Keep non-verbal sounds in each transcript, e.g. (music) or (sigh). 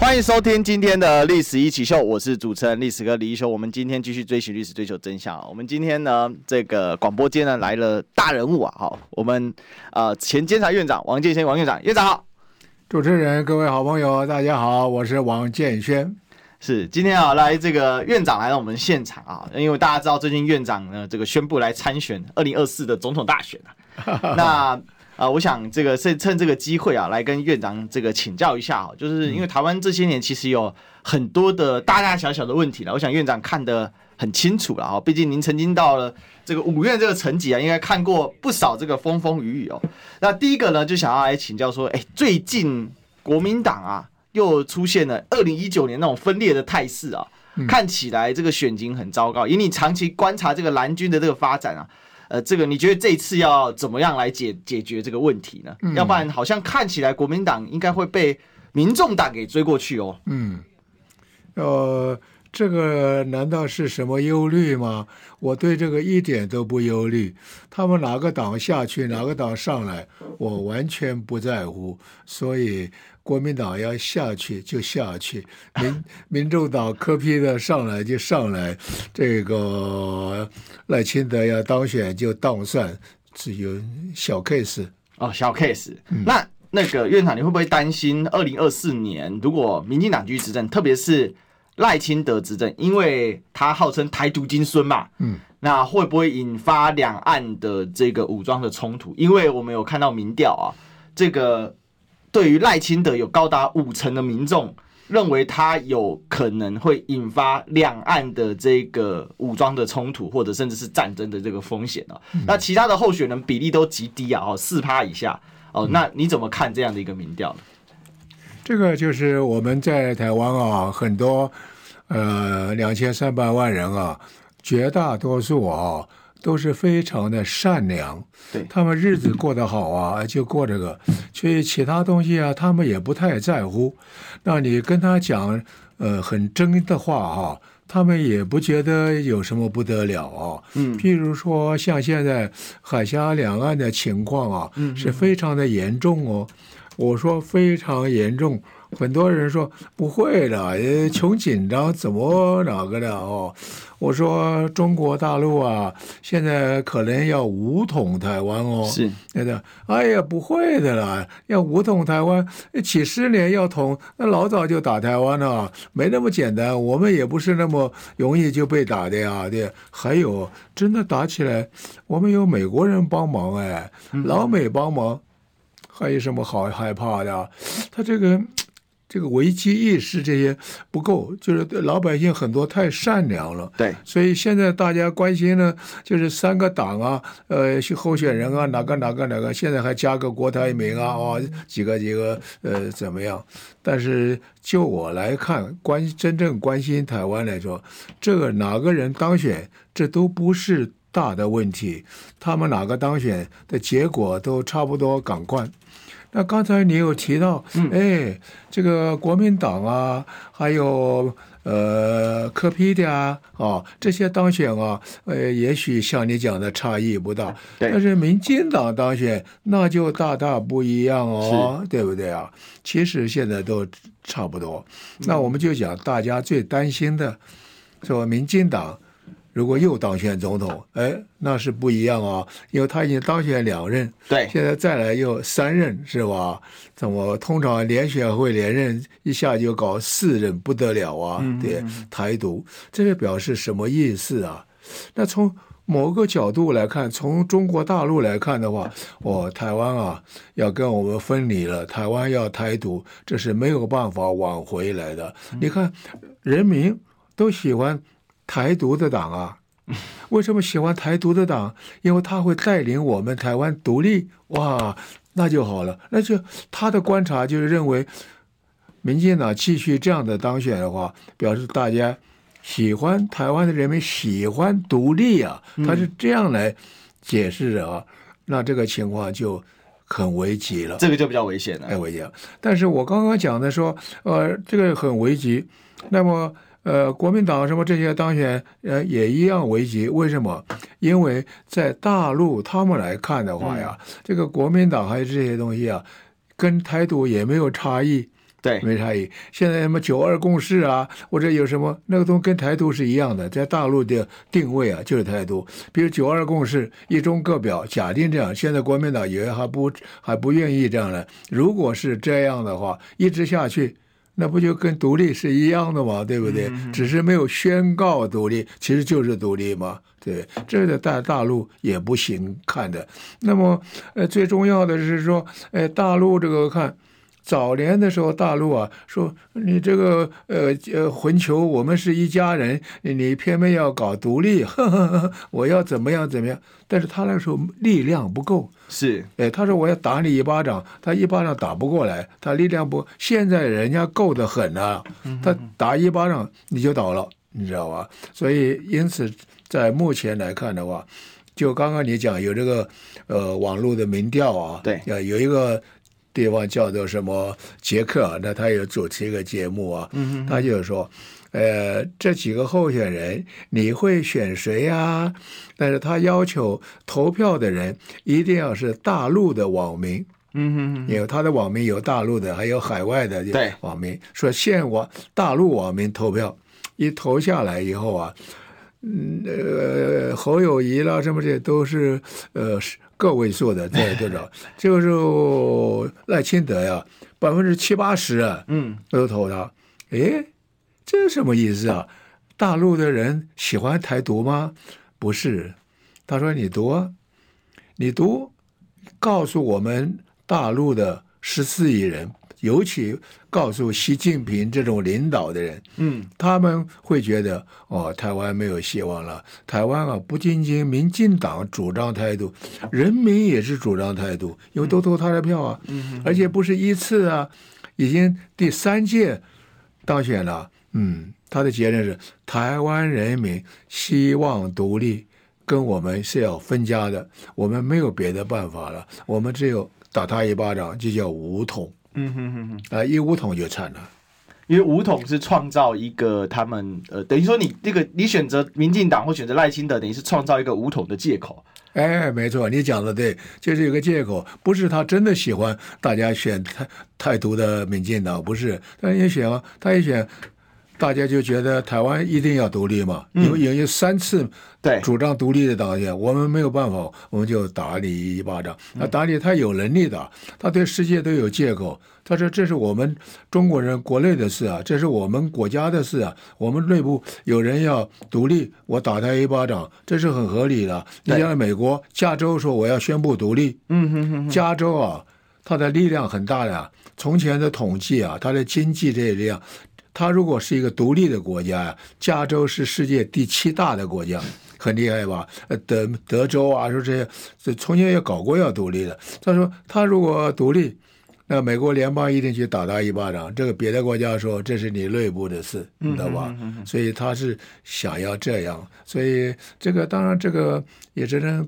欢迎收听今天的历史一起秀，我是主持人历史哥李一修。我们今天继续追寻历史，追求真相。我们今天呢，这个广播间呢来了大人物啊，好，我们呃前监察院长王建煊王院长，院长好。主持人各位好朋友大家好，我是王建煊。是今天啊来这个院长来到我们现场啊，因为大家知道最近院长呢这个宣布来参选二零二四的总统大选啊，那。啊、呃，我想这个趁趁这个机会啊，来跟院长这个请教一下，就是因为台湾这些年其实有很多的大大小小的问题了，我想院长看得很清楚了啊，毕竟您曾经到了这个五院这个层级啊，应该看过不少这个风风雨雨哦。那第一个呢，就想要来请教说，哎，最近国民党啊又出现了二零一九年那种分裂的态势啊，看起来这个选情很糟糕。以你长期观察这个蓝军的这个发展啊。呃，这个你觉得这一次要怎么样来解解决这个问题呢？嗯、要不然好像看起来国民党应该会被民众党给追过去哦。嗯，呃，这个难道是什么忧虑吗？我对这个一点都不忧虑。他们哪个党下去，哪个党上来，我完全不在乎。所以。国民党要下去就下去，民 (laughs) 民众党柯批的上来就上来，这个赖清德要当选就当选，只有小 case 哦，小 case。嗯、那那个院长，你会不会担心二零二四年如果民进党继续执政，特别是赖清德执政，因为他号称台独金孙嘛，嗯，那会不会引发两岸的这个武装的冲突？因为我们有看到民调啊，这个。对于赖清德有高达五成的民众认为他有可能会引发两岸的这个武装的冲突，或者甚至是战争的这个风险哦。那其他的候选人比例都极低啊，哦，四趴以下哦。那你怎么看这样的一个民调呢？这个就是我们在台湾啊，很多呃两千三百万人啊，绝大多数啊。都是非常的善良，对，他们日子过得好啊，就过这个，所以其他东西啊，他们也不太在乎。那你跟他讲，呃，很真的话哈，他们也不觉得有什么不得了啊。嗯，譬如说像现在海峡两岸的情况啊，是非常的严重哦。我说非常严重。很多人说不会的，穷紧张怎么哪个的哦？我说中国大陆啊，现在可能要武统台湾哦。是，对的。哎呀，不会的啦，要武统台湾，几十年要统，那老早就打台湾了，没那么简单。我们也不是那么容易就被打的呀，对。还有，真的打起来，我们有美国人帮忙哎，老美帮忙，还有什么好害怕的？他这个。这个危机意识这些不够，就是老百姓很多太善良了。对，所以现在大家关心呢，就是三个党啊，呃，候选人啊，哪个哪个哪个，现在还加个郭台铭啊，哦，几个几个，呃，怎么样？但是就我来看，关真正关心台湾来说，这个哪个人当选，这都不是大的问题，他们哪个当选的结果都差不多，赶快。那刚才你有提到，哎，这个国民党啊，还有呃柯 P 的啊，啊这些当选啊，呃，也许像你讲的差异不大，但是民进党当选那就大大不一样哦，对不对啊？其实现在都差不多。那我们就讲大家最担心的，说民进党。如果又当选总统，哎，那是不一样啊，因为他已经当选两任，对，现在再来又三任，是吧？怎么通常连选会连任，一下就搞四任，不得了啊！对，台独，这个表示什么意思啊？那从某个角度来看，从中国大陆来看的话，哦，台湾啊要跟我们分离了，台湾要台独，这是没有办法挽回来的。你看，人民都喜欢。台独的党啊，为什么喜欢台独的党？因为他会带领我们台湾独立，哇，那就好了。那就他的观察就是认为，民进党继续这样的当选的话，表示大家喜欢台湾的人民喜欢独立啊，他是这样来解释的啊。那这个情况就很危急了。这个就比较危险了，太危险了。但是我刚刚讲的说，呃，这个很危急。那么，呃，国民党什么这些当选，呃，也一样危急。为什么？因为在大陆他们来看的话呀，嗯、这个国民党还有这些东西啊，跟台独也没有差异。对，没差异。现在什么九二共识啊，或者有什么那个东西跟台独是一样的，在大陆的定位啊就是台独。比如九二共识，一中各表，假定这样，现在国民党也还不还不愿意这样的。如果是这样的话，一直下去，那不就跟独立是一样的嘛？对不对？嗯、只是没有宣告独立，其实就是独立嘛。对，这个在大陆也不行看的。那么，呃，最重要的是说，呃，大陆这个看。早年的时候，大陆啊说你这个呃呃混球，我们是一家人，你偏偏要搞独立，(laughs) 呵呵呵，我要怎么样怎么样？但是他那时候力量不够，是，哎，他说我要打你一巴掌，他一巴掌打不过来，他力量不。现在人家够得很啊，他打一巴掌你就倒了，你知道吧？所以因此在目前来看的话，就刚刚你讲有这个呃网络的民调啊，对，有一个。地方叫做什么杰克？那他有主持一个节目啊，嗯、他就说，呃，这几个候选人你会选谁呀？但是他要求投票的人一定要是大陆的网民，嗯哼哼，因为他的网民有大陆的，还有海外的网民，对说限网大陆网民投票，一投下来以后啊，嗯呃，侯友谊啦什么这都是呃是。个位数的这多少？(laughs) 就是赖清德呀，百分之七八十啊，嗯，都投他。哎，这是什么意思啊？大陆的人喜欢台独吗？不是，他说你读，你读，告诉我们大陆的十四亿人。尤其告诉习近平这种领导的人，嗯，他们会觉得哦，台湾没有希望了。台湾啊，不仅仅民进党主张态度，人民也是主张态度，因为都投他的票啊，嗯，而且不是一次啊，已经第三届当选了。嗯，他的结论是台湾人民希望独立，跟我们是要分家的，我们没有别的办法了，我们只有打他一巴掌，就叫武统。嗯哼哼哼，啊，一五统就惨了，因为五统是创造一个他们呃，等于说你这个你选择民进党或选择赖清德，等于是创造一个五统的借口。哎，没错，你讲的对，就是有个借口，不是他真的喜欢大家选台台独的民进党，不是，他也选啊，他也选。大家就觉得台湾一定要独立嘛，因为有有三次对主张独立的党员，我们没有办法，我们就打你一巴掌。那打你，他有能力的，他对世界都有借口。他说：“这是我们中国人国内的事啊，这是我们国家的事啊。我们内部有人要独立，我打他一巴掌，这是很合理的。你像美国加州说我要宣布独立，嗯哼哼，加州啊，它的力量很大的。从前的统计啊，它的经济这些力量。”他如果是一个独立的国家呀，加州是世界第七大的国家，很厉害吧？呃，德德州啊，说这些，这从前也搞过要独立的。他说，他如果独立，那美国联邦一定去打他一巴掌。这个别的国家说这是你内部的事，你知道吧？所以他是想要这样。所以这个当然这个也只能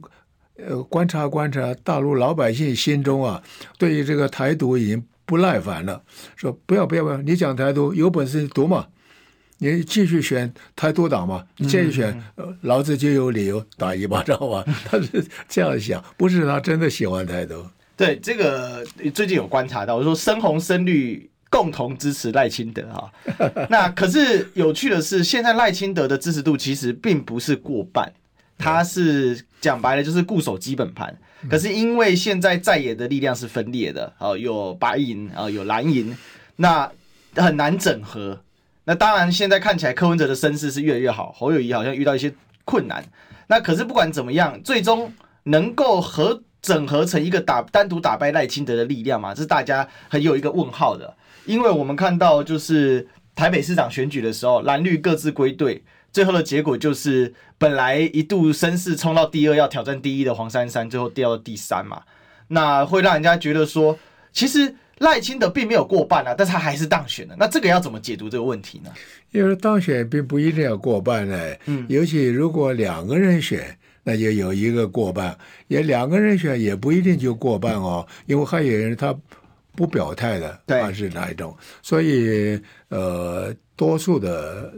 呃观察观察大陆老百姓心中啊，对于这个台独已经。不耐烦了，说不要不要不要！你讲台独有本事读嘛，你继续选台独党嘛，你继续选，嗯、老子就有理由打一巴掌嘛。(laughs) 他是这样想，不是他真的喜欢台独。对，这个最近有观察到，我说深红深绿共同支持赖清德哈。(laughs) 那可是有趣的是，现在赖清德的支持度其实并不是过半，他是讲白了就是固守基本盘。可是因为现在在野的力量是分裂的，哦，有白银啊，有蓝银，那很难整合。那当然，现在看起来柯文哲的声势是越来越好，侯友谊好像遇到一些困难。那可是不管怎么样，最终能够合整合成一个打单独打败赖清德的力量嘛？这是大家很有一个问号的。因为我们看到就是台北市长选举的时候，蓝绿各自归队。最后的结果就是，本来一度声势冲到第二，要挑战第一的黄珊珊，最后掉到第三嘛。那会让人家觉得说，其实赖清德并没有过半啊，但是他还是当选了。那这个要怎么解读这个问题呢？因为当选并不一定要过半呢。嗯，尤其如果两个人选，那就有一个过半，也两个人选也不一定就过半哦，因为还有人他不表态的，还是哪一种？所以呃，多数的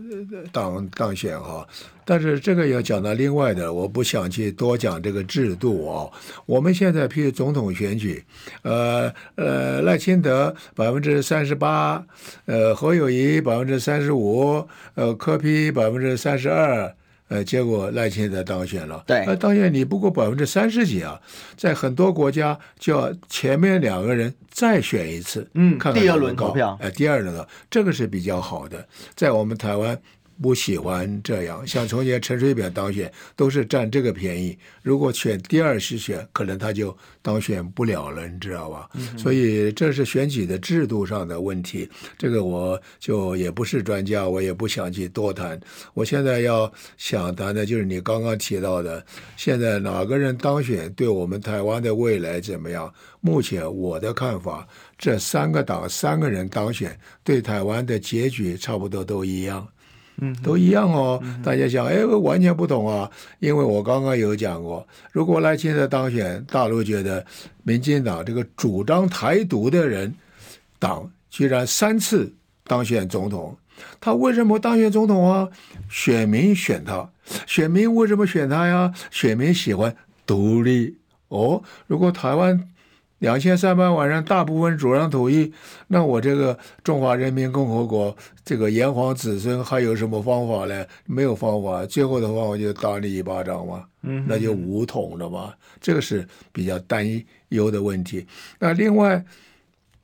当当选哈，但是这个要讲到另外的，我不想去多讲这个制度啊。我们现在譬如总统选举，呃呃，赖清德百分之三十八，呃，侯友谊百分之三十五，呃，柯批百分之三十二。呃，结果赖清德当选了。对，那当选你不过百分之三十几啊，在很多国家就要前面两个人再选一次，嗯，看看第二轮投票，哎，第二轮的这个是比较好的，在我们台湾。不喜欢这样，像从前陈水扁当选都是占这个便宜。如果选第二次选，可能他就当选不了了，你知道吧？嗯、所以这是选举的制度上的问题。这个我就也不是专家，我也不想去多谈。我现在要想谈的就是你刚刚提到的，现在哪个人当选，对我们台湾的未来怎么样？目前我的看法，这三个党三个人当选，对台湾的结局差不多都一样。嗯，都一样哦。大家想，哎，完全不同啊！因为我刚刚有讲过，如果赖清德当选，大陆觉得民进党这个主张台独的人党居然三次当选总统，他为什么当选总统啊？选民选他，选民为什么选他呀？选民喜欢独立哦。如果台湾。两千三百万人大部分主张统一，那我这个中华人民共和国这个炎黄子孙还有什么方法呢？没有方法，最后的方法就打你一巴掌嘛，那就武统了嘛。这个是比较担忧的问题。那另外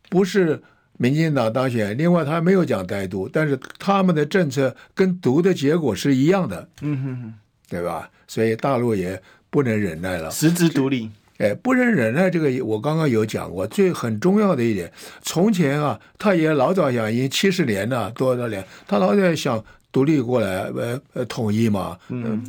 不是民进党当选，另外他没有讲台独，但是他们的政策跟独的结果是一样的，嗯哼哼，对吧？所以大陆也不能忍耐了，实质独立。哎，不认人呢，这个我刚刚有讲过，最很重要的一点，从前啊，他也老早想，已经七十年了，多少年，他老早想独立过来，呃呃，统一嘛，嗯，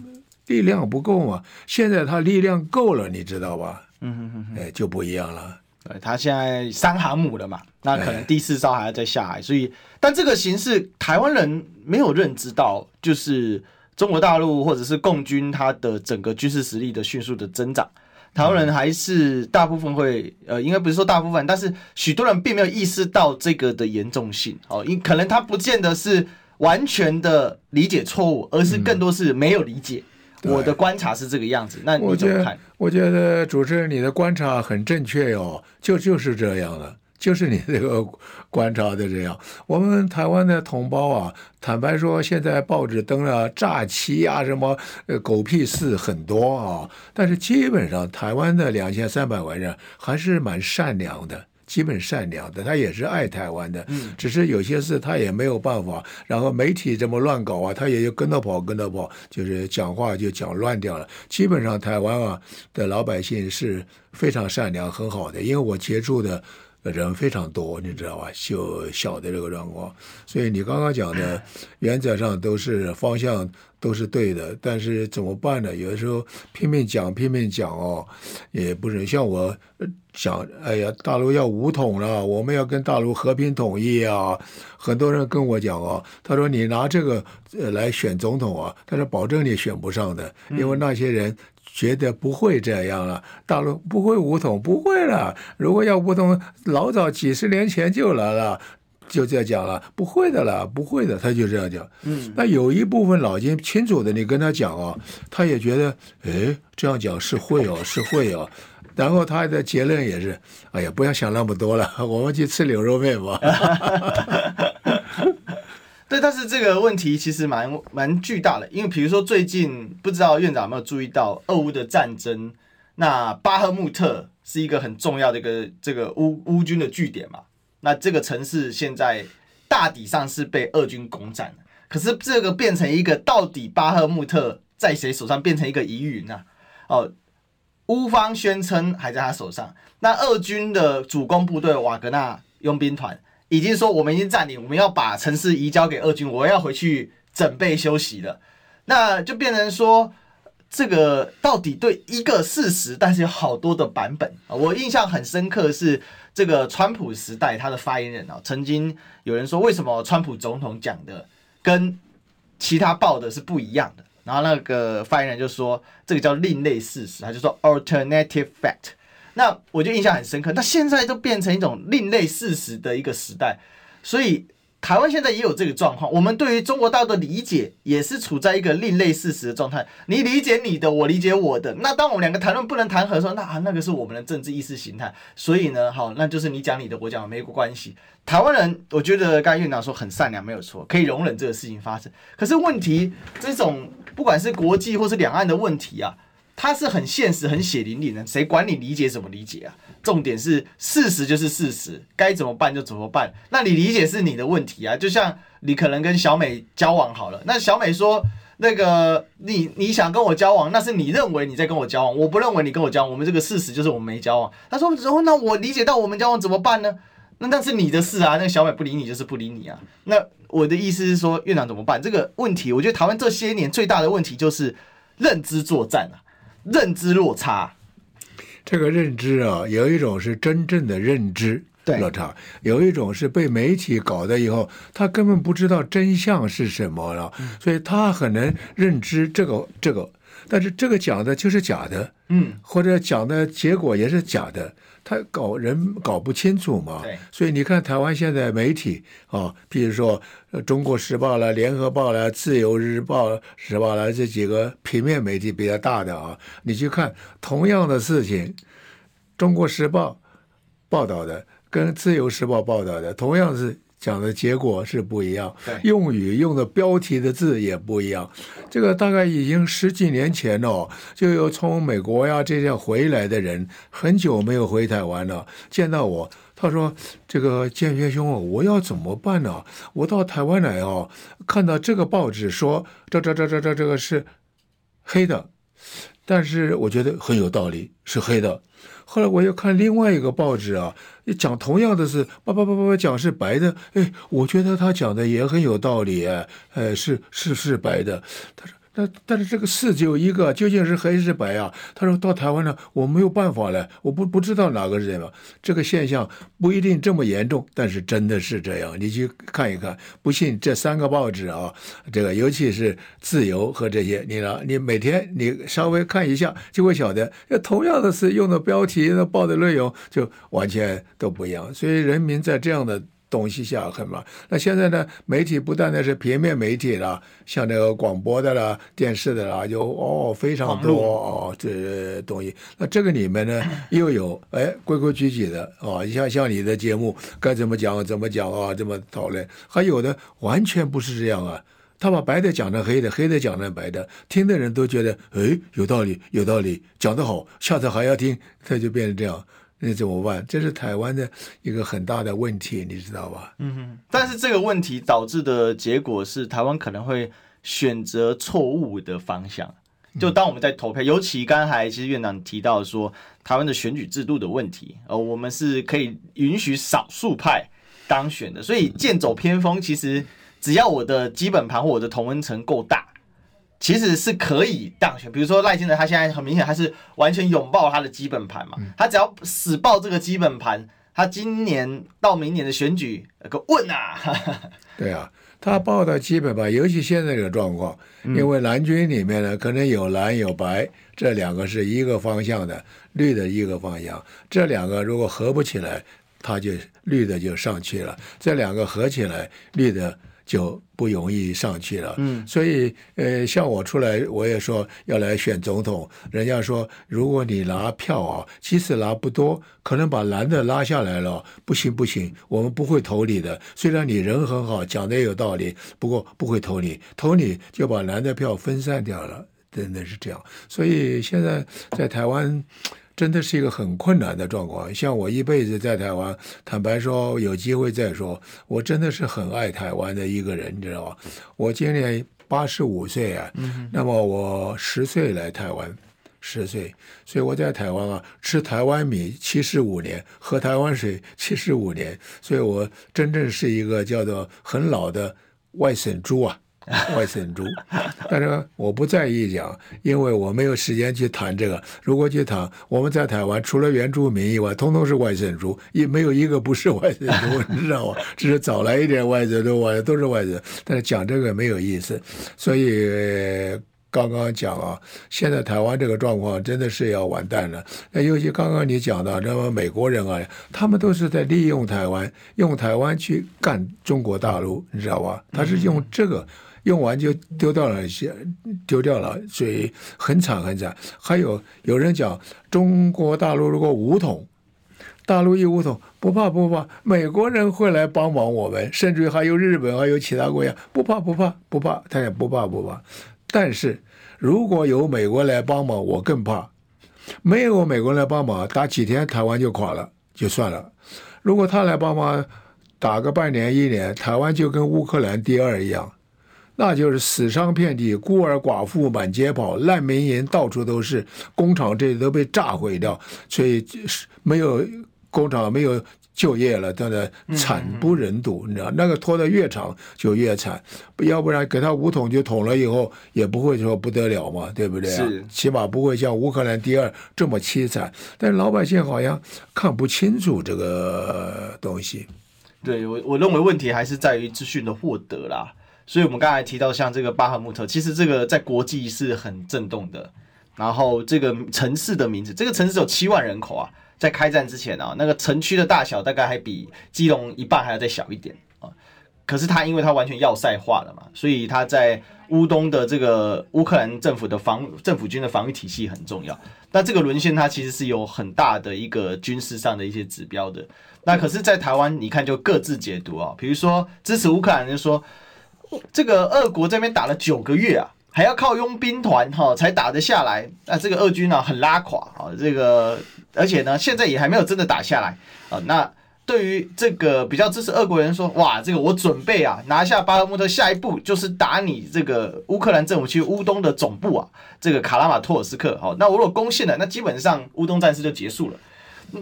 力量不够嘛，现在他力量够了，你知道吧？嗯嗯嗯，哎，就不一样了。对，他现在三航母了嘛，那可能第四艘还要再下海，所以，但这个形势，台湾人没有认知到，就是中国大陆或者是共军它的整个军事实力的迅速的增长。台湾人还是大部分会，呃，应该不是说大部分，但是许多人并没有意识到这个的严重性。哦，因可能他不见得是完全的理解错误，而是更多是没有理解。嗯、我的观察是这个样子，那你怎么看？我觉得，主持人你的观察很正确哦，就就是这样了。就是你这个观察的这样，我们台湾的同胞啊，坦白说，现在报纸登了诈欺啊，什么呃狗屁事很多啊，但是基本上台湾的两千三百万人还是蛮善良的，基本善良的，他也是爱台湾的，只是有些事他也没有办法，然后媒体这么乱搞啊，他也就跟着跑，跟着跑，就是讲话就讲乱掉了。基本上台湾啊的老百姓是非常善良很好的，因为我接触的。人非常多，你知道吧？就小的这个状况，所以你刚刚讲的 (laughs) 原则上都是方向都是对的，但是怎么办呢？有的时候拼命讲拼命讲哦，也不是像我讲，哎呀，大陆要武统了，我们要跟大陆和平统一啊！很多人跟我讲哦，他说你拿这个来选总统啊，他说保证你选不上的，因为那些人。觉得不会这样了，大陆不会武统，不会了。如果要武统，老早几十年前就来了，就这样讲了，不会的了，不会的，他就这样讲。嗯，那有一部分脑筋清楚的，你跟他讲啊，他也觉得，哎，这样讲是会哦，(laughs) 是会哦。然后他的结论也是，哎呀，不要想那么多了，我们去吃牛肉面吧。对，但是这个问题其实蛮蛮巨大的，因为比如说最近不知道院长有没有注意到俄乌的战争，那巴赫穆特是一个很重要的一个这个乌乌军的据点嘛，那这个城市现在大体上是被俄军攻占了，可是这个变成一个到底巴赫穆特在谁手上变成一个疑云啊？哦，乌方宣称还在他手上，那俄军的主攻部队瓦格纳佣兵团。已经说我们已经占领，我们要把城市移交给俄军，我要回去准备休息了。那就变成说，这个到底对一个事实，但是有好多的版本啊。我印象很深刻是这个川普时代他的发言人啊，曾经有人说，为什么川普总统讲的跟其他报的是不一样的然后那个发言人就说这个叫另类事实，他就说 alternative fact。那我就印象很深刻。那现在都变成一种另类事实的一个时代，所以。台湾现在也有这个状况，我们对于中国大陆的理解也是处在一个另类事实的状态。你理解你的，我理解我的。那当我们两个谈论不能谈和的时候，那啊，那个是我们的政治意识形态。所以呢，好，那就是你讲你的，我讲没关系。台湾人，我觉得刚才院长说很善良，没有错，可以容忍这个事情发生。可是问题，这种不管是国际或是两岸的问题啊。它是很现实、很血淋淋的，谁管你理解怎么理解啊？重点是事实就是事实，该怎么办就怎么办。那你理解是你的问题啊。就像你可能跟小美交往好了，那小美说那个你你想跟我交往，那是你认为你在跟我交往，我不认为你跟我交往。我们这个事实就是我们没交往。他说，哦，那我理解到我们交往怎么办呢？那那是你的事啊。那个小美不理你就是不理你啊。那我的意思是说，院长怎么办？这个问题，我觉得台湾这些年最大的问题就是认知作战啊。认知落差，这个认知啊，有一种是真正的认知落差，有一种是被媒体搞的以后，他根本不知道真相是什么了，嗯、所以他很能认知这个这个，但是这个讲的就是假的，嗯，或者讲的结果也是假的。他搞人搞不清楚嘛，所以你看台湾现在媒体啊，比如说《中国时报》了、《联合报》了、《自由日报》、《时报》了这几个平面媒体比较大的啊，你去看同样的事情，《中国时报》报道的跟《自由时报》报道的同样是。讲的结果是不一样，用语用的标题的字也不一样。这个大概已经十几年前了，就有从美国呀这些回来的人，很久没有回台湾了。见到我，他说：“这个建学兄，我要怎么办呢？我到台湾来哦，看到这个报纸说这这这这这这个是黑的，但是我觉得很有道理，是黑的。”后来我又看另外一个报纸啊，讲同样的是，叭叭叭叭叭讲是白的，哎，我觉得他讲的也很有道理，哎，是是是白的，他说。但但是这个事只有一个，究竟是黑是白啊？他说到台湾呢，我没有办法了，我不不知道哪个是什么。这个现象不一定这么严重，但是真的是这样。你去看一看，不信这三个报纸啊，这个尤其是自由和这些，你呢，你每天你稍微看一下，就会晓得，同样的是用的标题、那报的内容就完全都不一样。所以人民在这样的。东西下很嘛，那现在呢？媒体不但的是平面媒体啦，像那个广播的啦、电视的啦，就哦非常多哦这东西。那这个里面呢，(laughs) 又有哎规规矩矩的啊，像像你的节目该怎么讲怎么讲啊，这么讨论。还有的完全不是这样啊，他把白的讲成黑的，黑的讲成白的，听的人都觉得哎有道理有道理，讲得好，下次还要听，他就变成这样。那怎么办？这是台湾的一个很大的问题，你知道吧？嗯哼。但是这个问题导致的结果是，台湾可能会选择错误的方向。就当我们在投票，尤其刚才其实院长提到说，台湾的选举制度的问题，呃，我们是可以允许少数派当选的，所以剑走偏锋，其实只要我的基本盘或我的同温层够大。其实是可以当选，比如说赖清德，他现在很明显他是完全拥抱他的基本盘嘛，他只要死抱这个基本盘，他今年到明年的选举有个问啊，(laughs) 对啊，他抱的基本盘，尤其现在这个状况，因为蓝军里面呢，可能有蓝有白，这两个是一个方向的，绿的一个方向，这两个如果合不起来，他就绿的就上去了，这两个合起来，绿的。就不容易上去了，嗯，所以呃，像我出来，我也说要来选总统，人家说如果你拿票啊，即使拿不多，可能把蓝的拉下来了，不行不行，我们不会投你的。虽然你人很好，讲的也有道理，不过不会投你，投你就把蓝的票分散掉了，真的是这样。所以现在在台湾。真的是一个很困难的状况。像我一辈子在台湾，坦白说，有机会再说，我真的是很爱台湾的一个人，你知道吗？我今年八十五岁啊，那么我十岁来台湾，十岁，所以我在台湾啊，吃台湾米七十五年，喝台湾水七十五年，所以我真正是一个叫做很老的外省猪啊。(laughs) 外省猪，但是我不在意讲，因为我没有时间去谈这个。如果去谈，我们在台湾除了原住民以外，通通是外省猪，也没有一个不是外省猪，(laughs) 你知道吗？只是早来一点外省猪，外都是外省。但是讲这个没有意思，所以刚刚讲啊，现在台湾这个状况真的是要完蛋了。那尤其刚刚你讲的，那么美国人啊，他们都是在利用台湾，用台湾去干中国大陆，你知道吧？他是用这个。用完就丢掉了，些丢掉了，所以很惨很惨。还有有人讲，中国大陆如果武统，大陆一武统，不怕不怕，美国人会来帮忙我们，甚至于还有日本，还有其他国家，不怕不怕不怕，他也不怕不怕。但是如果有美国来帮忙，我更怕。没有美国来帮忙，打几天台湾就垮了，就算了。如果他来帮忙，打个半年一年，台湾就跟乌克兰第二一样。那就是死伤遍地，孤儿寡妇满街跑，难民营到处都是，工厂这里都被炸毁掉，所以是没有工厂，没有就业了，真的惨不忍睹。你知道，那个拖得越长就越惨，要不然给他五桶就捅了以后，也不会说不得了嘛，对不对？是，起码不会像乌克兰第二这么凄惨。但是老百姓好像看不清楚这个东西。对我，我认为问题还是在于资讯的获得啦。所以，我们刚才提到像这个巴赫穆特，其实这个在国际是很震动的。然后，这个城市的名字，这个城市有七万人口啊，在开战之前啊，那个城区的大小大概还比基隆一半还要再小一点啊。可是它因为它完全要塞化了嘛，所以它在乌东的这个乌克兰政府的防政府军的防御体系很重要。那这个沦陷它其实是有很大的一个军事上的一些指标的。那可是，在台湾你看就各自解读啊，比如说支持乌克兰就说。(laughs) 这个俄国这边打了九个月啊，还要靠佣兵团哈才打得下来。那这个俄军呢很拉垮啊，这个而且呢现在也还没有真的打下来啊。那对于这个比较支持俄国人说，哇，这个我准备啊拿下巴赫穆特，下一步就是打你这个乌克兰政府区乌东的总部啊，这个卡拉马托尔斯克。好，那我如果攻陷了，那基本上乌东战事就结束了。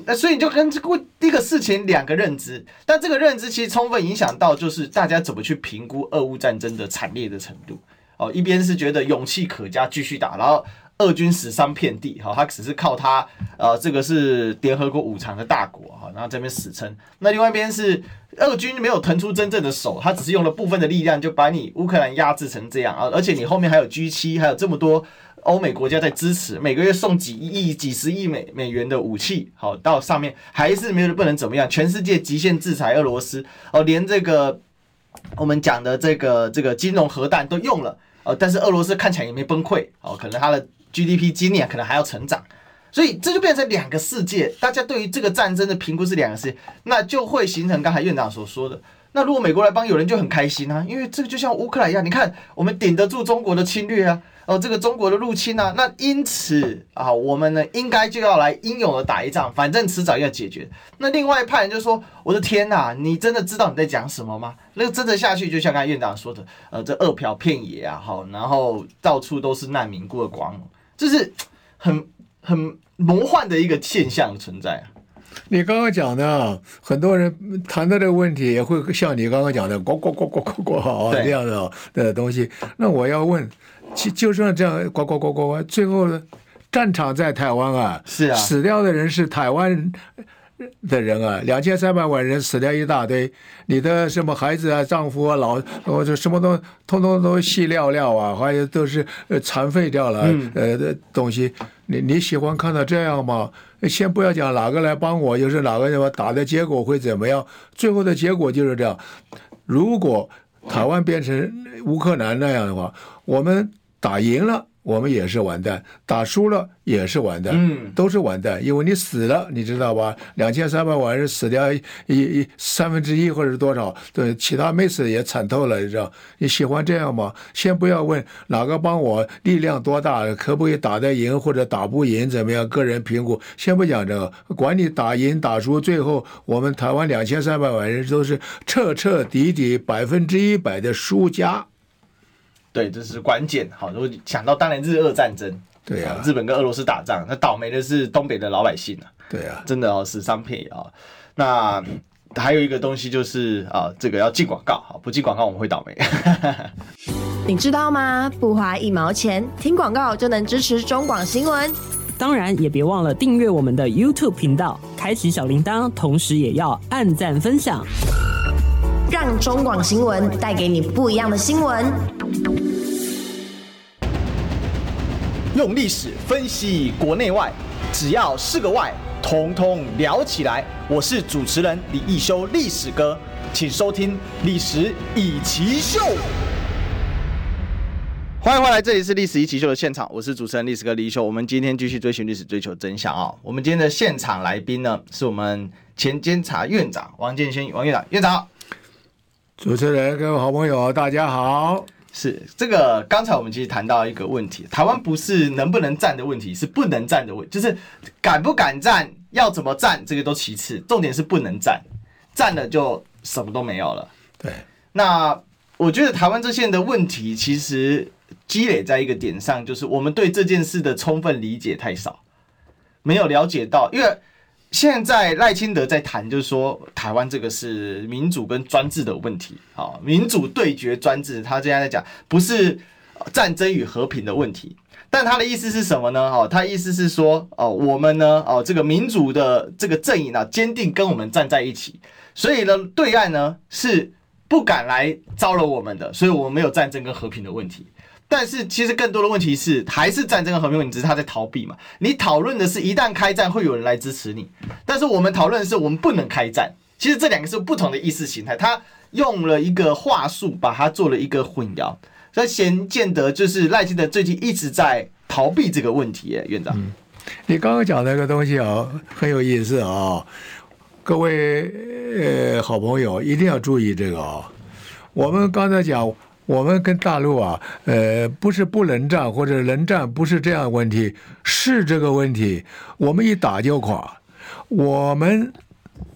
那所以你就跟这个一个事情两个认知，但这个认知其实充分影响到就是大家怎么去评估俄乌战争的惨烈的程度哦。一边是觉得勇气可嘉，继续打，然后俄军死伤遍地，哈，他只是靠他呃这个是联合国五常的大国哈，然后这边死撑。那另外一边是俄军没有腾出真正的手，他只是用了部分的力量就把你乌克兰压制成这样啊，而且你后面还有 G7，还有这么多。欧美国家在支持，每个月送几亿、几十亿美美元的武器，好到上面还是没有不能怎么样。全世界极限制裁俄罗斯，哦，连这个我们讲的这个这个金融核弹都用了，呃，但是俄罗斯看起来也没崩溃，哦，可能它的 GDP 今年可能还要成长，所以这就变成两个世界。大家对于这个战争的评估是两个世界，那就会形成刚才院长所说的。那如果美国来帮，有人就很开心啊，因为这个就像乌克兰一样，你看我们顶得住中国的侵略啊。哦，这个中国的入侵啊，那因此啊，我们呢应该就要来英勇的打一仗，反正迟早要解决。那另外一派人就说：“我的天哪，你真的知道你在讲什么吗？那个真的下去，就像刚才院长说的，呃，这二瓢遍野啊，好，然后到处都是难民过光，这是很很魔幻的一个现象存在啊。”你刚刚讲的，很多人谈到这个问题，也会像你刚刚讲的，呱呱呱呱呱呱，好这样的的东西。那我要问。就就算这样，呱呱呱呱呱，最后战场在台湾啊，是啊，死掉的人是台湾的人啊，两千三百万人死掉一大堆，你的什么孩子啊、丈夫啊、老或者什么都通通都细料料啊，还有都是呃残废掉了呃的东西，你你喜欢看到这样吗？先不要讲哪个来帮我，又是哪个什么打的结果会怎么样，最后的结果就是这样。如果台湾变成乌克兰那样的话，我们。打赢了，我们也是完蛋；打输了也是完蛋，嗯，都是完蛋。因为你死了，你知道吧？两千三百万人死掉一一三分之一或者是多少？对，其他没死也惨透了，你知道？你喜欢这样吗？先不要问哪个帮我，力量多大，可不可以打得赢或者打不赢怎么样？个人评估，先不讲这个，管你打赢打输，最后我们台湾两千三百万人都是彻彻底底百分之一百的输家。对，这是关键。好，如果想到当年日俄战争，对啊，日本跟俄罗斯打仗，那倒霉的是东北的老百姓啊。对啊，真的哦，死伤遍野啊。那还有一个东西就是啊，这个要进广告，好，不进广告我们会倒霉。(laughs) 你知道吗？不花一毛钱，听广告就能支持中广新闻。当然，也别忘了订阅我们的 YouTube 频道，开启小铃铛，同时也要按赞分享。让中广新闻带给你不一样的新闻。用历史分析国内外，只要是个“外”，统统聊起来。我是主持人李易修，历史哥，请收听《历史易起秀》。欢迎回来，这里是《历史一奇秀》的现场，我是主持人历史哥李易修。我们今天继续追寻历史，追求真相啊！我们今天的现场来宾呢，是我们前监察院长王建煊王院长，院长。主持人、各位好朋友，大家好。是这个，刚才我们其实谈到一个问题，台湾不是能不能站的问题，是不能站的问题，就是敢不敢站，要怎么站，这个都其次，重点是不能站，站了就什么都没有了。对，那我觉得台湾这线的问题，其实积累在一个点上，就是我们对这件事的充分理解太少，没有了解到，因为。现在赖清德在谈，就是说台湾这个是民主跟专制的问题，好，民主对决专制，他现在在讲不是战争与和平的问题，但他的意思是什么呢？哦，他意思是说，哦，我们呢，哦，这个民主的这个阵营呢，坚定跟我们站在一起，所以呢，对岸呢是不敢来招惹我们的，所以我们没有战争跟和平的问题。但是其实更多的问题是，还是战争和和平问题，只是他在逃避嘛。你讨论的是一旦开战会有人来支持你，但是我们讨论的是我们不能开战。其实这两个是不同的意识形态，他用了一个话术把它做了一个混淆，所以显见得就是赖清德最近一直在逃避这个问题。院长，你刚刚讲那个东西啊，很有意思啊，各位呃好朋友一定要注意这个啊，我们刚才讲。我们跟大陆啊，呃，不是不能战或者能战，不是这样的问题，是这个问题。我们一打就垮。我们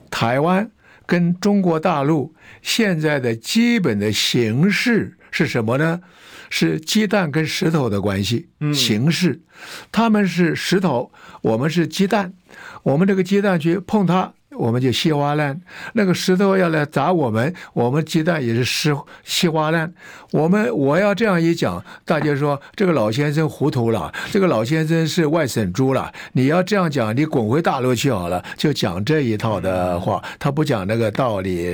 台湾跟中国大陆现在的基本的形势是什么呢？是鸡蛋跟石头的关系。形式，他们是石头，我们是鸡蛋，我们这个鸡蛋去碰它。我们就稀花烂，那个石头要来砸我们，我们鸡蛋也是稀稀花烂。我们我要这样一讲，大家说这个老先生糊涂了，这个老先生是外省猪了。你要这样讲，你滚回大陆去好了，就讲这一套的话，他不讲那个道理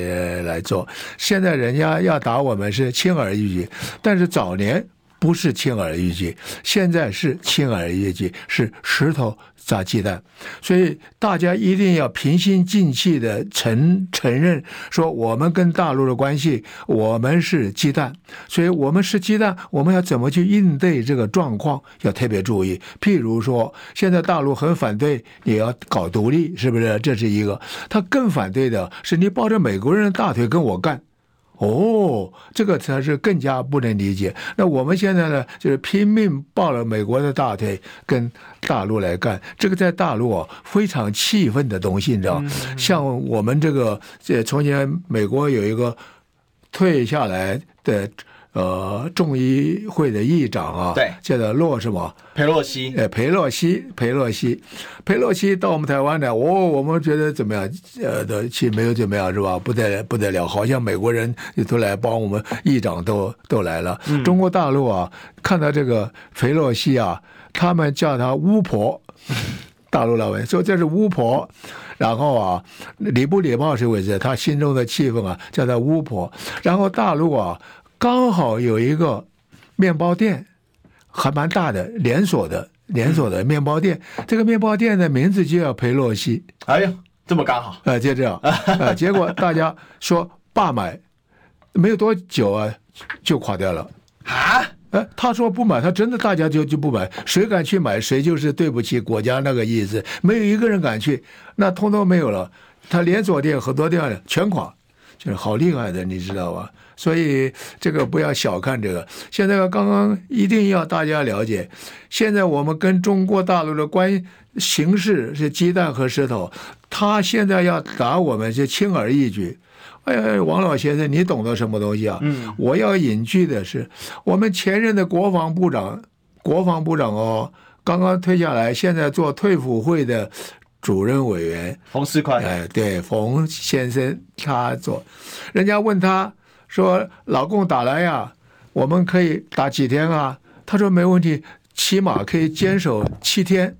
来做。现在人家要打我们是轻而易举，但是早年不是轻而易举，现在是轻而易举，是石头。砸鸡蛋，所以大家一定要平心静气的承承认，说我们跟大陆的关系，我们是鸡蛋，所以我们是鸡蛋，我们要怎么去应对这个状况，要特别注意。譬如说，现在大陆很反对你要搞独立，是不是？这是一个，他更反对的是你抱着美国人的大腿跟我干。哦，这个才是更加不能理解。那我们现在呢，就是拼命抱了美国的大腿，跟大陆来干。这个在大陆啊，非常气愤的东西，你知道？像我们这个，这从前美国有一个退下来的。呃，众议会的议长啊，对，叫做洛什么？佩洛西。呃，佩洛西，佩洛西，佩洛西到我们台湾来，哦，我们觉得怎么样？呃，的气没有怎么样是吧？不得不得了，好像美国人都来帮我们，议长都都来了。嗯、中国大陆啊，看到这个佩洛西啊，他们叫他巫婆，大陆老外说这是巫婆，然后啊，礼不礼貌是回事，他心中的气氛啊，叫他巫婆，然后大陆啊。刚好有一个面包店，还蛮大的，连锁的连锁的面包店。这个面包店的名字就叫裴洛西。哎呀，这么刚好啊、呃，就这样。(laughs) 结果大家说罢买，没有多久啊，就垮掉了啊。哎，他说不买，他真的大家就就不买，谁敢去买，谁就是对不起国家那个意思。没有一个人敢去，那通通没有了。他连锁店很多店全垮，就是好厉害的，你知道吧？所以这个不要小看这个。现在刚刚一定要大家了解，现在我们跟中国大陆的关系形势是鸡蛋和石头，他现在要打我们是轻而易举。哎呀，王老先生，你懂得什么东西啊？嗯，我要引据的是我们前任的国防部长，国防部长哦，刚刚退下来，现在做退辅会的主任委员冯世宽。哎，对，冯先生他做，人家问他。说老公打来呀，我们可以打几天啊？他说没问题，起码可以坚守七天，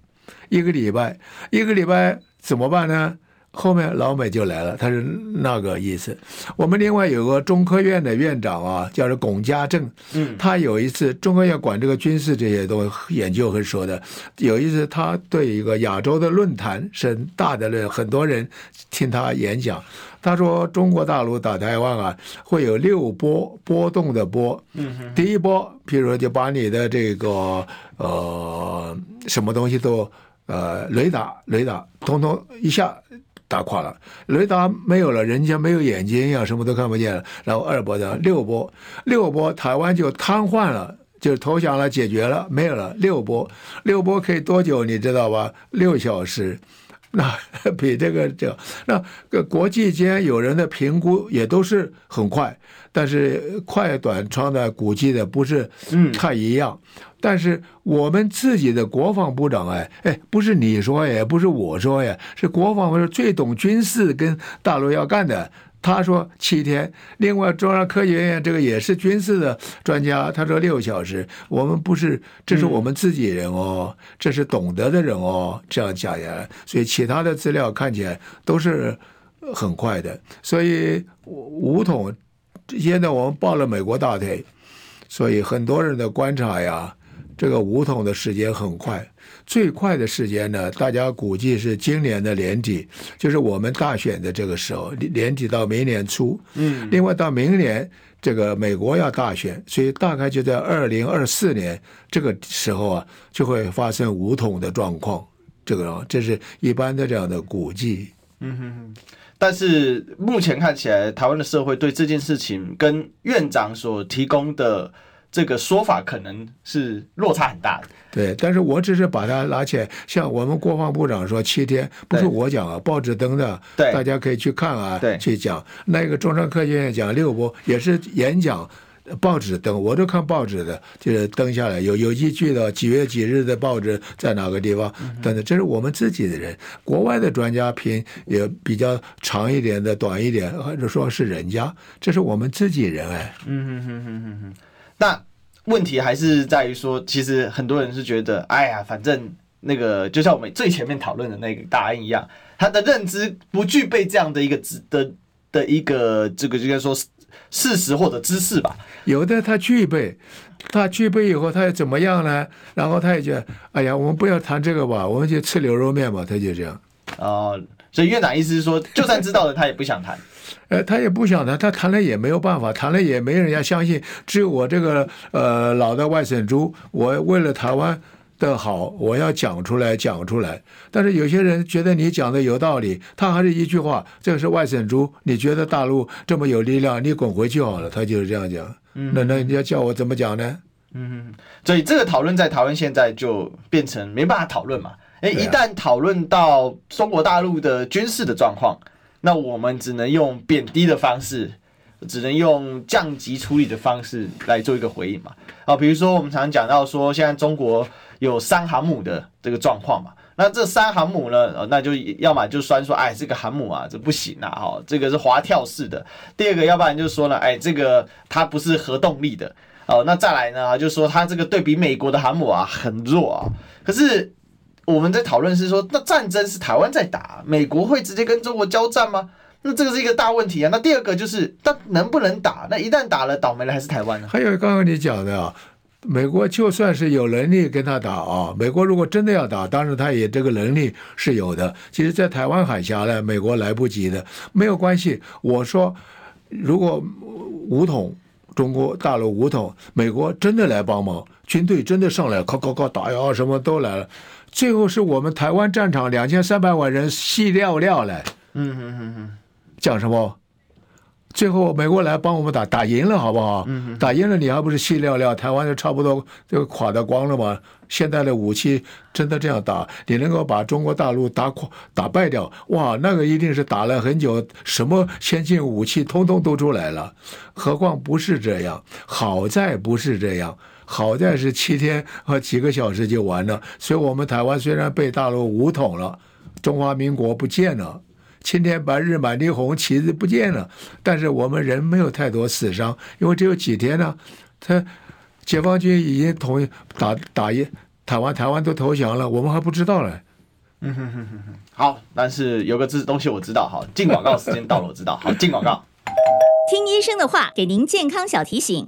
一个礼拜，一个礼拜怎么办呢？后面老美就来了，他是那个意思。我们另外有个中科院的院长啊，叫做龚家正，嗯，他有一次中科院管这个军事这些东西研究很熟的，有一次他对一个亚洲的论坛是很大的论，很多人听他演讲，他说中国大陆打台湾啊，会有六波波动的波，嗯哼，第一波，譬如说就把你的这个呃什么东西都呃雷达雷达通通一下。打垮了，雷达没有了，人家没有眼睛呀，什么都看不见了。然后二波的六波，六波台湾就瘫痪了，就投降了，解决了，没有了。六波，六波可以多久？你知道吧？六小时，那 (laughs) 比这个这那个国际间有人的评估也都是很快，但是快短窗的估计的不是太一样。嗯但是我们自己的国防部长哎哎，不是你说呀，不是我说呀，是国防部是最懂军事跟大陆要干的。他说七天，另外中央科学院这个也是军事的专家，他说六小时。我们不是，这是我们自己人哦，这是懂得的人哦，这样讲下来，所以其他的资料看起来都是很快的。所以武统现在我们抱了美国大腿，所以很多人的观察呀。这个五统的时间很快，最快的时间呢，大家估计是今年的年底，就是我们大选的这个时候，年底到明年初。嗯，另外到明年这个美国要大选，所以大概就在二零二四年这个时候啊，就会发生五统的状况。这个这是一般的这样的估计。嗯哼哼，但是目前看起来，台湾的社会对这件事情跟院长所提供的。这个说法可能是落差很大的，对，但是我只是把它拿起来，像我们国防部长说七天，不是我讲啊，报纸登的，对，大家可以去看啊，对，去讲。那个中山科学院讲六波也是演讲，报纸登，我都看报纸的，就是登下来有有依据的，几月几日的报纸在哪个地方等等，这是我们自己的人，国外的专家评也比较长一点的，短一点，或者说是人家，这是我们自己人哎，嗯哼哼哼哼哼。那问题还是在于说，其实很多人是觉得，哎呀，反正那个就像我们最前面讨论的那个答案一样，他的认知不具备这样的一个知的的一个这个就应该说事实或者知识吧。有的他具备，他具备以后他又怎么样呢？然后他也觉得，哎呀，我们不要谈这个吧，我们就吃牛肉面吧，他就这样。哦，所以院长意思是说，就算知道了，他也不想谈。呃，他也不想谈，他谈了也没有办法，谈了也没人家相信。只有我这个呃老的外省猪，我为了台湾的好，我要讲出来，讲出来。但是有些人觉得你讲的有道理，他还是一句话：这个是外省猪。你觉得大陆这么有力量，你滚回去好了。他就是这样讲。嗯，那那你要叫我怎么讲呢？嗯，所以这个讨论在台湾现在就变成没办法讨论嘛。哎，一旦讨论到中国大陆的军事的状况。那我们只能用贬低的方式，只能用降级处理的方式来做一个回应嘛？啊，比如说我们常讲到说，现在中国有三航母的这个状况嘛，那这三航母呢，那就要么就算说，哎，这个航母啊，这不行啊，哈，这个是滑跳式的。第二个，要不然就是说呢，哎，这个它不是核动力的。哦，那再来呢，就是说它这个对比美国的航母啊，很弱啊。可是。我们在讨论是说，那战争是台湾在打，美国会直接跟中国交战吗？那这个是一个大问题啊。那第二个就是，那能不能打？那一旦打了，倒霉了还是台湾呢？还有刚刚你讲的啊，美国就算是有能力跟他打啊，美国如果真的要打，当然他也这个能力是有的。其实，在台湾海峡呢，美国来不及的，没有关系。我说，如果武统中国大陆武统，美国真的来帮忙，军队真的上来，靠靠靠打呀，什么都来了。最后是我们台湾战场两千三百万人细料料来，嗯哼哼哼，讲什么？最后美国来帮我们打，打赢了好不好？嗯，打赢了你还不是细料料？台湾就差不多就垮得光了吗？现在的武器真的这样打，你能够把中国大陆打垮、打败掉？哇，那个一定是打了很久，什么先进武器通通都出来了。何况不是这样，好在不是这样。好在是七天和几个小时就完了，所以我们台湾虽然被大陆武统了，中华民国不见了，青天白日满地红旗子不见了，但是我们人没有太多死伤，因为只有几天呢，他解放军已经统一打打一台湾，台湾都投降了，我们还不知道嘞，嗯哼哼哼哼，好，但是有个字东西我知道，好，进广告时间到了，我知道，好，进广告。听医生的话，给您健康小提醒。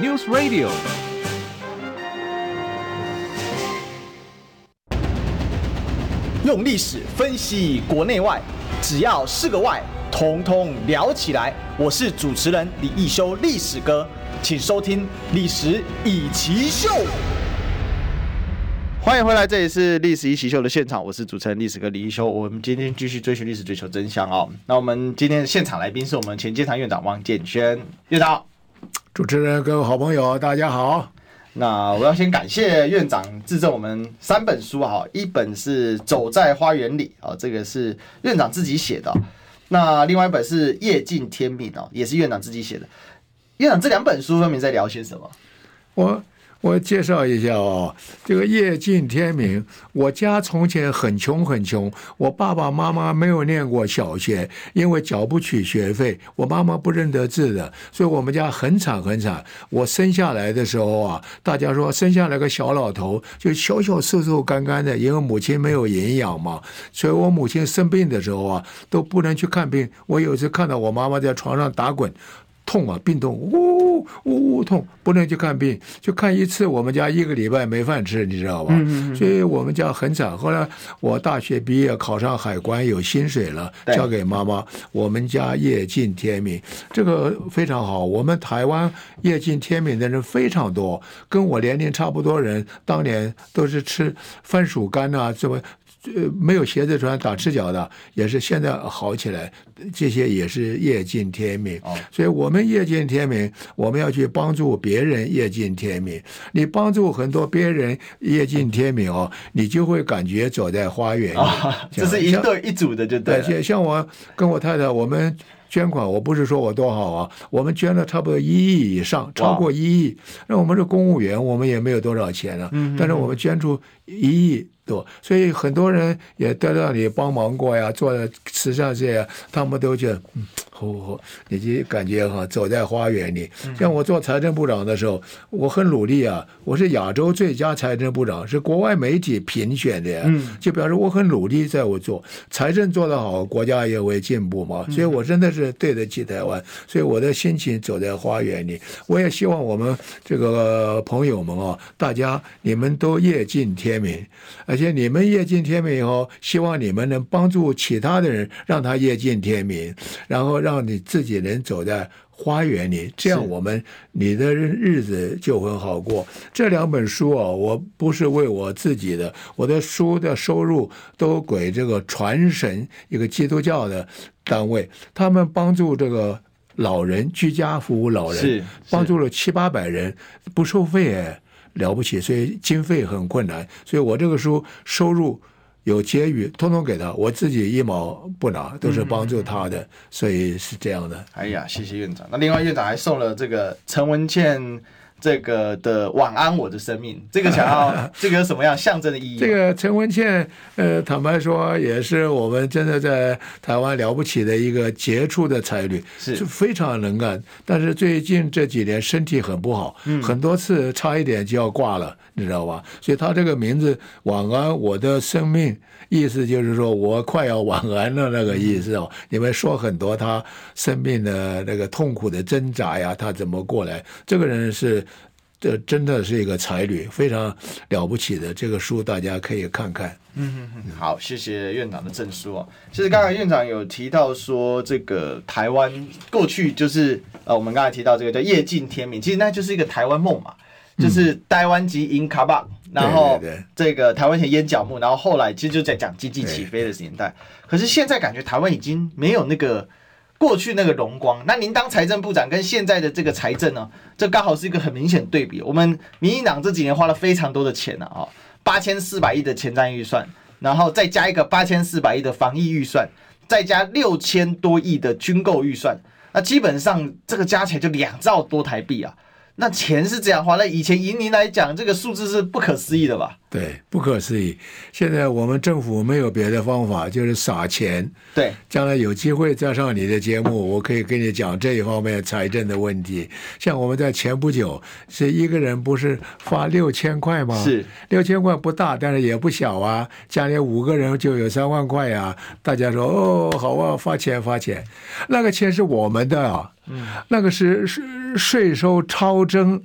News Radio，用历史分析国内外，只要是个“外”，统统聊起来。我是主持人李易修，历史哥，请收听《历史易起秀》。欢迎回来，这里是《历史一起秀》的现场，我是主持人历史哥李易修。我们今天继续追寻历史，追求真相哦。那我们今天的现场来宾是我们前监察院长王建煊院长。主持人、各位好朋友，大家好。那我要先感谢院长致赠我们三本书哈，一本是《走在花园里》啊，这个是院长自己写的。那另外一本是《夜尽天命》哦，也是院长自己写的。院长这两本书分别在聊些什么？我。我介绍一下哦，这个夜尽天明。我家从前很穷很穷，我爸爸妈妈没有念过小学，因为缴不起学费。我妈妈不认得字的，所以我们家很惨很惨。我生下来的时候啊，大家说生下来个小老头，就小小瘦瘦干干的，因为母亲没有营养嘛。所以我母亲生病的时候啊，都不能去看病。我有时看到我妈妈在床上打滚。痛啊，病痛，呜呜呜痛，不能去看病，就看一次，我们家一个礼拜没饭吃，你知道吧？嗯嗯。所以我们家很惨。后来我大学毕业，考上海关，有薪水了，交给妈妈。我们家夜尽天明，这个非常好。我们台湾夜尽天明的人非常多，跟我年龄差不多人，当年都是吃番薯干啊，这么。呃，没有鞋子穿，打赤脚的也是现在好起来，这些也是夜尽天明。哦，所以我们夜尽天明，我们要去帮助别人夜尽天明。你帮助很多别人夜尽天明哦，你就会感觉走在花园里。哦，这是一对一组的，就对。像像我跟我太太，我们捐款，我不是说我多好啊，我们捐了差不多一亿以上，超过一亿。那我们是公务员，我们也没有多少钱了，嗯，但是我们捐出一亿。所以很多人也得到你帮忙过呀，做慈善事业，他们都觉得，嗯，好好，你就感觉哈，走在花园里。像我做财政部长的时候，我很努力啊，我是亚洲最佳财政部长，是国外媒体评选的，嗯，就表示我很努力，在我做财政做得好，国家也会进步嘛。所以我真的是对得起台湾，所以我的心情走在花园里。我也希望我们这个朋友们啊，大家你们都夜尽天明，而且你们夜尽天明以后，希望你们能帮助其他的人，让他夜尽天明，然后让你自己能走在花园里，这样我们你的日子就很好过。这两本书啊，我不是为我自己的，我的书的收入都给这个传神一个基督教的单位，他们帮助这个老人居家服务老人，帮助了七八百人，不收费哎。了不起，所以经费很困难，所以我这个书收入有结余，通通给他，我自己一毛不拿，都是帮助他的，嗯、所以是这样的。哎呀，谢谢院长。那另外院长还送了这个陈文茜。这个的晚安，我的生命，这个想要，(laughs) 这个有什么样象征的意义？这个陈文茜，呃，坦白说，也是我们真的在台湾了不起的一个杰出的才女，是非常能干。但是最近这几年身体很不好，嗯，很多次差一点就要挂了，你知道吧？所以他这个名字“晚安，我的生命”。意思就是说我快要晚安了那个意思哦，你们说很多他生命的那个痛苦的挣扎呀，他怎么过来？这个人是，这真的是一个才女，非常了不起的。这个书大家可以看看。嗯嗯嗯，好，谢谢院长的证书哦。其实刚才院长有提到说，这个台湾过去就是呃，我们刚才提到这个叫夜尽天明，其实那就是一个台湾梦嘛，就是台湾及英卡巴。然后这个台湾前烟角木，然后后来其实就在讲经济起飞的年代。可是现在感觉台湾已经没有那个过去那个荣光。那您当财政部长跟现在的这个财政呢，这刚好是一个很明显对比。我们民进党这几年花了非常多的钱呢，啊，八千四百亿的前瞻预算，然后再加一个八千四百亿的防疫预算，再加六千多亿的军购预算，那基本上这个加起来就两兆多台币啊。那钱是这样花，那以前以您来讲，这个数字是不可思议的吧？对，不可思议。现在我们政府没有别的方法，就是撒钱。对，将来有机会再上你的节目，我可以跟你讲这一方面财政的问题。像我们在前不久，是一个人不是发六千块吗？是六千块不大，但是也不小啊。家里五个人就有三万块呀、啊。大家说哦，好啊，发钱发钱，那个钱是我们的啊。嗯，那个是是税收超征，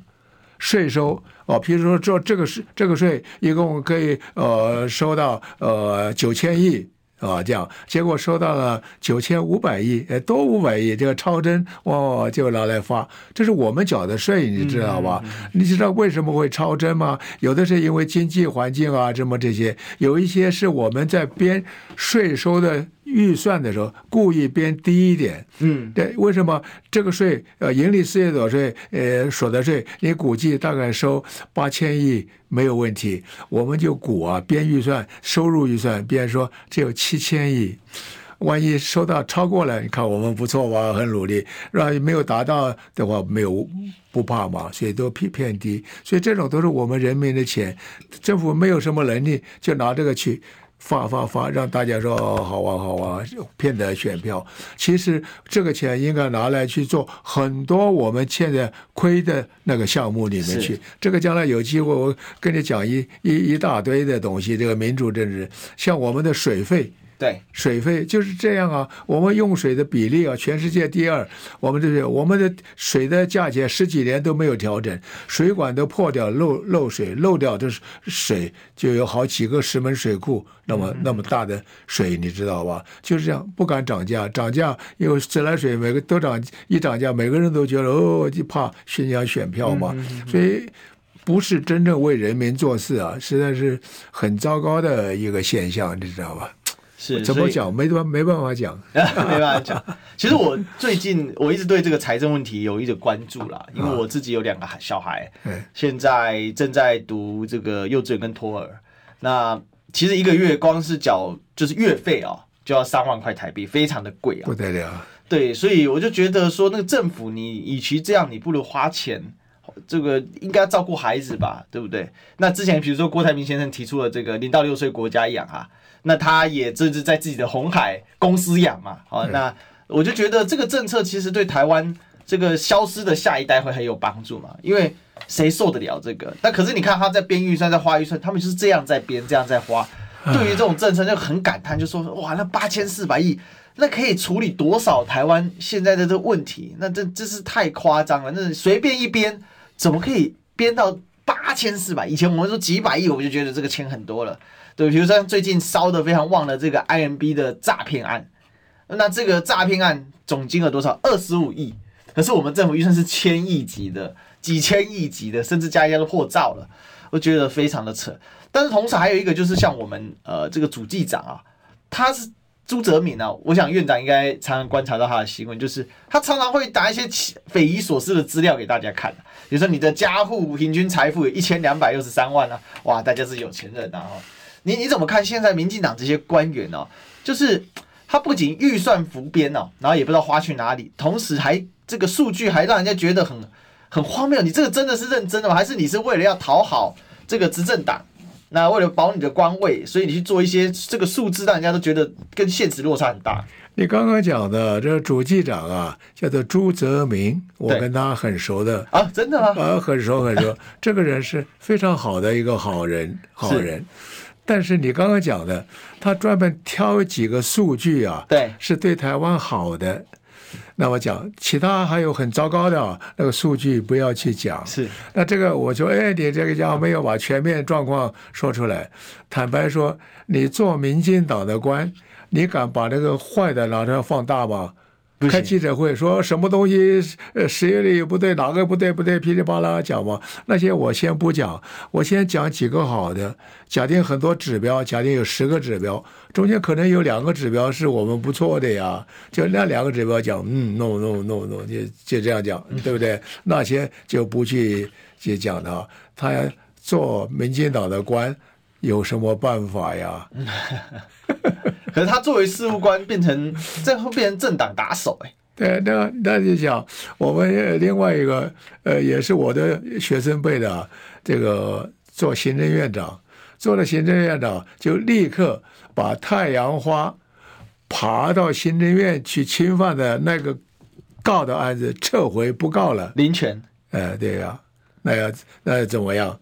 税收。哦，譬如说这这个税这个税一共可以呃收到呃九千亿啊，这样结果收到了九千五百亿，呃多五百亿，这个超征哦就拿来发，这是我们缴的税，你知道吧？你知道为什么会超征吗？有的是因为经济环境啊，这么这些，有一些是我们在编税收的。预算的时候故意编低一点，嗯，对，为什么这个税呃，盈利事业所税呃，所得税你估计大概收八千亿没有问题，我们就估啊编预算收入预算，比如说只有七千亿，万一收到超过了，你看我们不错吧，很努力，然后没有达到的话没有不怕嘛，所以都偏偏低，所以这种都是我们人民的钱，政府没有什么能力就拿这个去。发发发，让大家说好啊好啊，骗得选票。其实这个钱应该拿来去做很多我们现在亏的那个项目里面去。这个将来有机会，我跟你讲一一一大堆的东西。这个民主政治，像我们的水费。对，水费就是这样啊。我们用水的比例啊，全世界第二。我们这是我们的水的价钱十几年都没有调整，水管都破掉漏漏水，漏掉的水就有好几个石门水库那么那么大的水，你知道吧？就是这样，不敢涨价，涨价因为自来水每个都涨，一涨价每个人都觉得哦，就怕影响选票嘛，所以不是真正为人民做事啊，实在是很糟糕的一个现象，你知道吧？是怎么讲？没办没办法讲，(laughs) 没办法讲。其实我最近我一直对这个财政问题有一点关注啦，因为我自己有两个小孩，现在正在读这个幼稚园跟托儿。那其实一个月光是缴就是月费哦，就要三万块台币，非常的贵啊，不得了。对，所以我就觉得说，那个政府你与其这样，你不如花钱，这个应该照顾孩子吧，对不对？那之前比如说郭台铭先生提出了这个零到六岁国家养啊。那他也这是在自己的红海公司养嘛，好，那我就觉得这个政策其实对台湾这个消失的下一代会很有帮助嘛，因为谁受得了这个？那可是你看他在编预算，在花预算，他们就是这样在编，这样在花。对于这种政策就很感叹，就说哇，那八千四百亿，那可以处理多少台湾现在的这个问题？那这这是太夸张了，那随便一编，怎么可以编到八千四百？以前我们说几百亿，我就觉得这个钱很多了。对，比如说最近烧的非常旺的这个 IMB 的诈骗案，那这个诈骗案总金额多少？二十五亿。可是我们政府预算是千亿级的，几千亿级的，甚至加一加都破兆了，我觉得非常的扯。但是同时还有一个就是像我们呃这个主计长啊，他是朱泽民啊，我想院长应该常常观察到他的新闻，就是他常常会打一些匪夷所思的资料给大家看。比如说你的家户平均财富有一千两百六十三万啊，哇，大家是有钱人啊。你你怎么看现在民进党这些官员呢、哦？就是他不仅预算浮编哦，然后也不知道花去哪里，同时还这个数据还让人家觉得很很荒谬。你这个真的是认真的吗？还是你是为了要讨好这个执政党？那为了保你的官位，所以你去做一些这个数字，让人家都觉得跟现实落差很大。你刚刚讲的这个主计长啊，叫做朱泽明，我跟他很熟的啊，真的吗？啊，很熟很熟。这个人是非常好的一个好人，好人。但是你刚刚讲的，他专门挑几个数据啊，对，是对台湾好的。那我讲，其他还有很糟糕的啊，那个数据不要去讲。是，那这个我就，哎，你这个家伙没有把全面状况说出来。坦白说，你做民进党的官，你敢把那个坏的拿出来放大吗？开记者会说什么东西？呃，十月里不对，哪个不对？不对，噼里啪啦讲嘛。那些我先不讲，我先讲几个好的。假定很多指标，假定有十个指标，中间可能有两个指标是我们不错的呀。就那两个指标讲，嗯，no no no no，就就这样讲，对不对？那些就不去去讲他。他要做民进党的官。有什么办法呀？(laughs) 可是他作为事务官，变成这会变成政党打手哎。对，那那就讲我们另外一个呃，也是我的学生辈的这个做行政院长，做了行政院长就立刻把太阳花爬到行政院去侵犯的那个告的案子撤回不告了。林权，哎，对呀、啊，那要那要怎么样？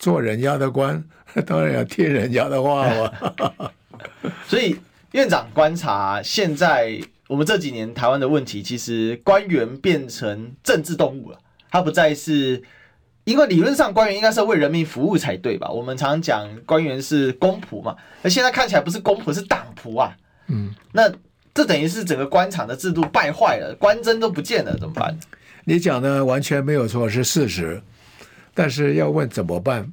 做人家的官，(laughs) 当然要听人家的话嘛。(laughs) 所以院长观察现在。我们这几年台湾的问题，其实官员变成政治动物了。他不再是，因为理论上官员应该是为人民服务才对吧？我们常常讲官员是公仆嘛，那现在看起来不是公仆，是党仆啊。嗯，那这等于是整个官场的制度败坏了，官箴都不见了，怎么办？你讲的完全没有错，是事实。但是要问怎么办？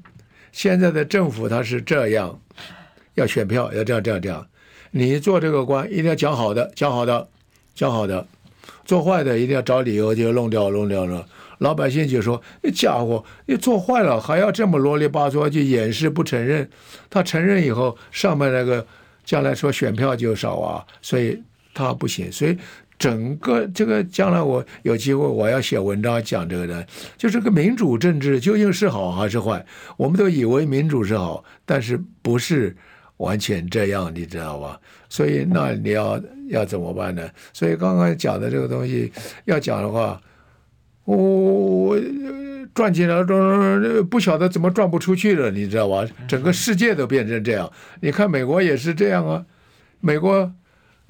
现在的政府他是这样，要选票，要这样这样这样。你做这个官一定要讲好的，讲好的，讲好的；做坏的一定要找理由就弄掉，弄掉了。老百姓就说：“那家伙，你做坏了还要这么啰里吧嗦去掩饰不承认？他承认以后，上面那个将来说选票就少啊，所以他不行。所以整个这个将来我有机会我要写文章讲这个的，就这个民主政治究竟是好还是坏？我们都以为民主是好，但是不是。”完全这样，你知道吧？所以那你要要怎么办呢？所以刚刚讲的这个东西要讲的话，我我赚钱了，不晓得怎么赚不出去了，你知道吧？整个世界都变成这样。你看美国也是这样啊，美国。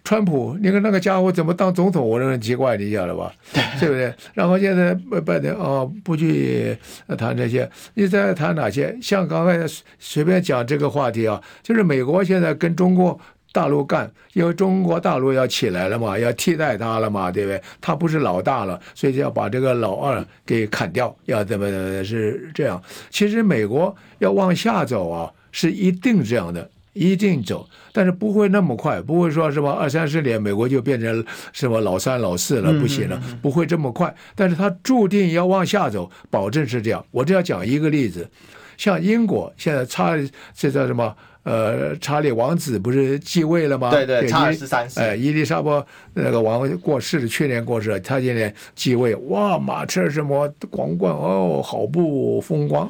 川普，你看那个家伙怎么当总统？我认为很奇怪，你晓得吧？对不对？然后现在拜登啊，不去谈这些，你再谈哪些？像刚才随便讲这个话题啊，就是美国现在跟中国大陆干，因为中国大陆要起来了嘛，要替代他了嘛，对不对？他不是老大了，所以就要把这个老二给砍掉，要怎么怎么是这样？其实美国要往下走啊，是一定这样的。一定走，但是不会那么快，不会说什么二三十年美国就变成什么老三老四了，不行了，不会这么快。但是它注定要往下走，保证是这样。我这要讲一个例子，像英国现在查这叫什么？呃，查理王子不是继位了吗？对对，查尔斯三世。哎，伊丽莎白那个王过世了，去年过世了，他今年继位，哇，马车什么皇冠哦，好不风光。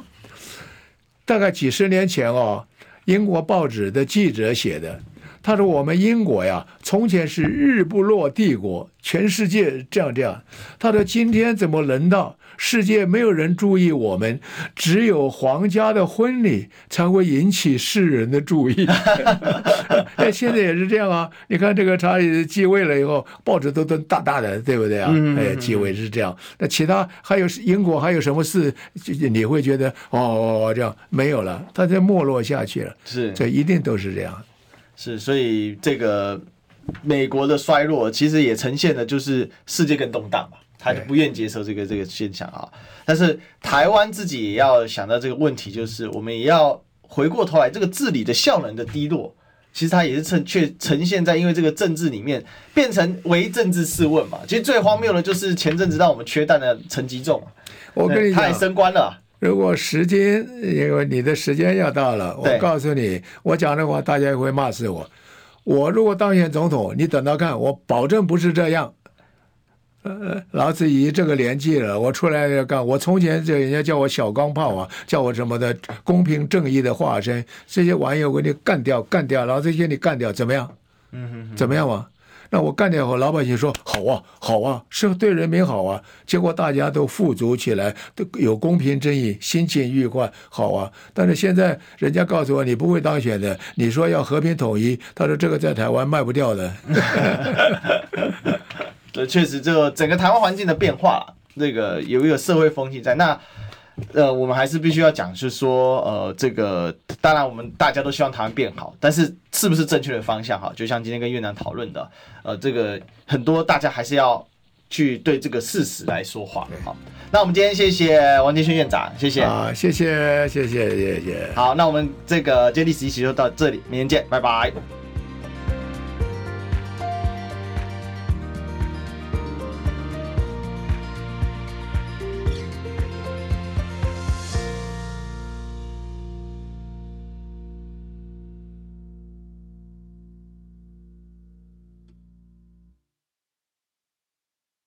大概几十年前哦。英国报纸的记者写的，他说：“我们英国呀，从前是日不落帝国，全世界这样这样。他说今天怎么轮到世界没有人注意我们，只有皇家的婚礼才会引起世人的注意。(laughs) 哎，现在也是这样啊！你看这个查理继位了以后，报纸都登大大的，对不对啊？哎，继位是这样。那其他还有英国还有什么事，你会觉得哦这样没有了，他在没落下去了。是，这一定都是这样。”是，所以这个美国的衰落，其实也呈现的就是世界更动荡嘛，他就不愿接受这个这个现象啊。但是台湾自己也要想到这个问题，就是我们也要回过头来，这个治理的效能的低落，其实它也是呈却呈现在因为这个政治里面变成唯政治试问嘛。其实最荒谬的就是前阵子让我们缺蛋的陈吉仲，我跟你讲，他也升官了。如果时间，因为你的时间要到了，我告诉你，我讲的话大家也会骂死我。我如果当选总统，你等到看，我保证不是这样。呃，老子已这个年纪了，我出来要干。我从前这人家叫我小钢炮啊，叫我什么的公平正义的化身，这些玩意儿我给你干掉，干掉，老子先你干掉，怎么样？嗯哼，怎么样嘛？那我干掉后，老百姓说好啊，好啊，是对人民好啊。结果大家都富足起来，都有公平正义，心情愉快，好啊。但是现在人家告诉我你不会当选的，你说要和平统一，他说这个在台湾卖不掉的。(laughs) 这确实，这个整个台湾环境的变化，这个有一个社会风气在那。呃，我们还是必须要讲，是说，呃，这个当然我们大家都希望台湾变好，但是是不是正确的方向哈？就像今天跟院长讨论的，呃，这个很多大家还是要去对这个事实来说话。好，那我们今天谢谢王建轩院长，谢谢啊，谢谢谢谢谢谢。好，那我们这个接力实习就到这里，明天见，拜拜。